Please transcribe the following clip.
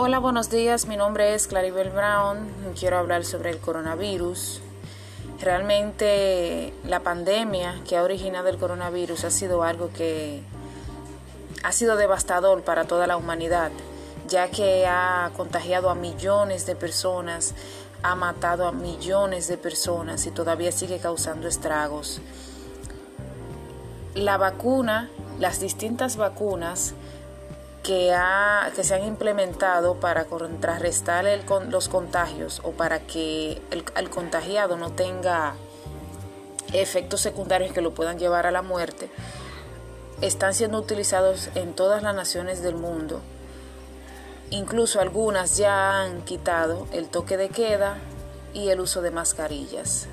Hola, buenos días. Mi nombre es Claribel Brown. Quiero hablar sobre el coronavirus. Realmente la pandemia que ha originado el coronavirus ha sido algo que ha sido devastador para toda la humanidad, ya que ha contagiado a millones de personas, ha matado a millones de personas y todavía sigue causando estragos. La vacuna, las distintas vacunas que, ha, que se han implementado para contrarrestar los contagios o para que el contagiado no tenga efectos secundarios que lo puedan llevar a la muerte, están siendo utilizados en todas las naciones del mundo. Incluso algunas ya han quitado el toque de queda y el uso de mascarillas.